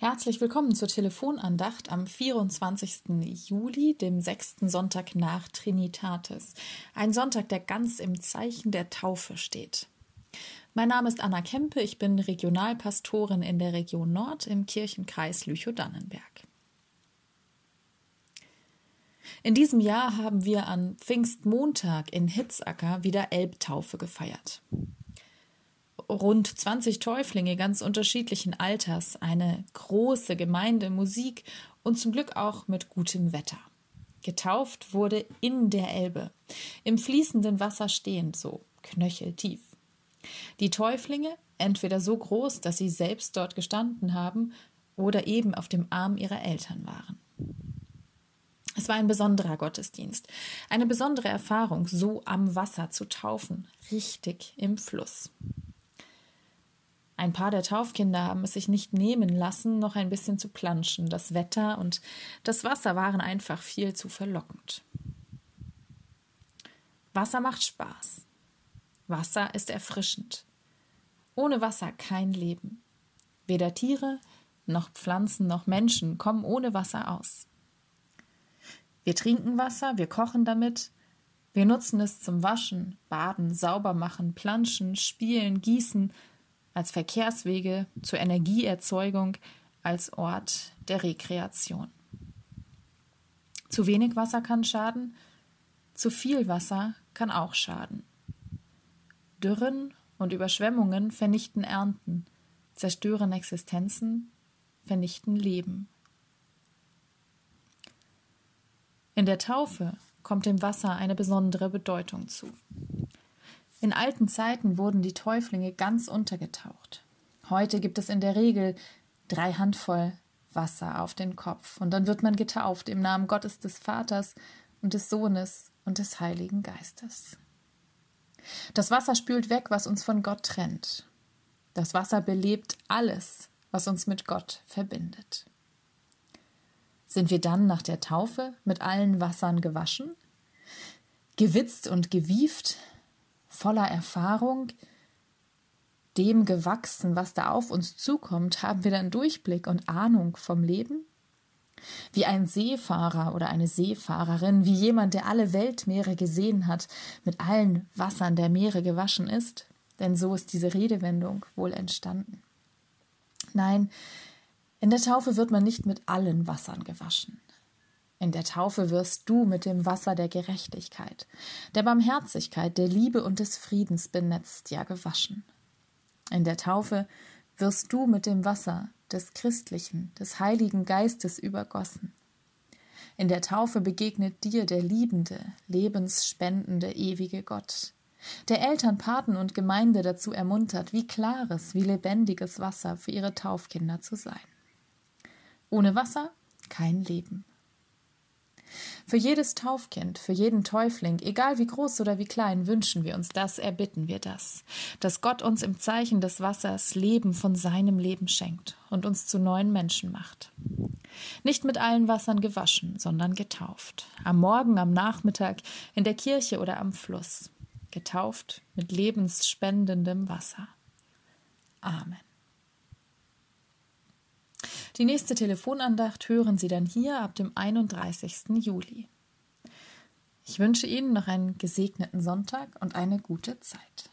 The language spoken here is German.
Herzlich willkommen zur Telefonandacht am 24. Juli, dem sechsten Sonntag nach Trinitatis. Ein Sonntag, der ganz im Zeichen der Taufe steht. Mein Name ist Anna Kempe, ich bin Regionalpastorin in der Region Nord im Kirchenkreis Lüchow-Dannenberg. In diesem Jahr haben wir an Pfingstmontag in Hitzacker wieder Elbtaufe gefeiert rund 20 Täuflinge ganz unterschiedlichen Alters, eine große Gemeinde, Musik und zum Glück auch mit gutem Wetter. Getauft wurde in der Elbe, im fließenden Wasser stehend, so knöcheltief. Die Täuflinge, entweder so groß, dass sie selbst dort gestanden haben, oder eben auf dem Arm ihrer Eltern waren. Es war ein besonderer Gottesdienst, eine besondere Erfahrung, so am Wasser zu taufen, richtig im Fluss. Ein paar der Taufkinder haben es sich nicht nehmen lassen, noch ein bisschen zu planschen. Das Wetter und das Wasser waren einfach viel zu verlockend. Wasser macht Spaß. Wasser ist erfrischend. Ohne Wasser kein Leben. Weder Tiere noch Pflanzen noch Menschen kommen ohne Wasser aus. Wir trinken Wasser, wir kochen damit, wir nutzen es zum Waschen, Baden, Saubermachen, Planschen, Spielen, Gießen, als Verkehrswege zur Energieerzeugung, als Ort der Rekreation. Zu wenig Wasser kann schaden, zu viel Wasser kann auch schaden. Dürren und Überschwemmungen vernichten Ernten, zerstören Existenzen, vernichten Leben. In der Taufe kommt dem Wasser eine besondere Bedeutung zu. In alten Zeiten wurden die Täuflinge ganz untergetaucht. Heute gibt es in der Regel drei Handvoll Wasser auf den Kopf und dann wird man getauft im Namen Gottes des Vaters und des Sohnes und des Heiligen Geistes. Das Wasser spült weg, was uns von Gott trennt. Das Wasser belebt alles, was uns mit Gott verbindet. Sind wir dann nach der Taufe mit allen Wassern gewaschen? Gewitzt und gewieft voller Erfahrung, dem gewachsen, was da auf uns zukommt, haben wir dann Durchblick und Ahnung vom Leben? Wie ein Seefahrer oder eine Seefahrerin, wie jemand, der alle Weltmeere gesehen hat, mit allen Wassern der Meere gewaschen ist? Denn so ist diese Redewendung wohl entstanden. Nein, in der Taufe wird man nicht mit allen Wassern gewaschen. In der Taufe wirst du mit dem Wasser der Gerechtigkeit, der Barmherzigkeit, der Liebe und des Friedens benetzt, ja gewaschen. In der Taufe wirst du mit dem Wasser des Christlichen, des Heiligen Geistes übergossen. In der Taufe begegnet dir der liebende, lebensspendende, ewige Gott, der Eltern, Paten und Gemeinde dazu ermuntert, wie klares, wie lebendiges Wasser für ihre Taufkinder zu sein. Ohne Wasser kein Leben. Für jedes Taufkind, für jeden Täufling, egal wie groß oder wie klein, wünschen wir uns das, erbitten wir das, dass Gott uns im Zeichen des Wassers Leben von seinem Leben schenkt und uns zu neuen Menschen macht. Nicht mit allen Wassern gewaschen, sondern getauft. Am Morgen, am Nachmittag, in der Kirche oder am Fluss. Getauft mit lebensspendendem Wasser. Amen. Die nächste Telefonandacht hören Sie dann hier ab dem 31. Juli. Ich wünsche Ihnen noch einen gesegneten Sonntag und eine gute Zeit.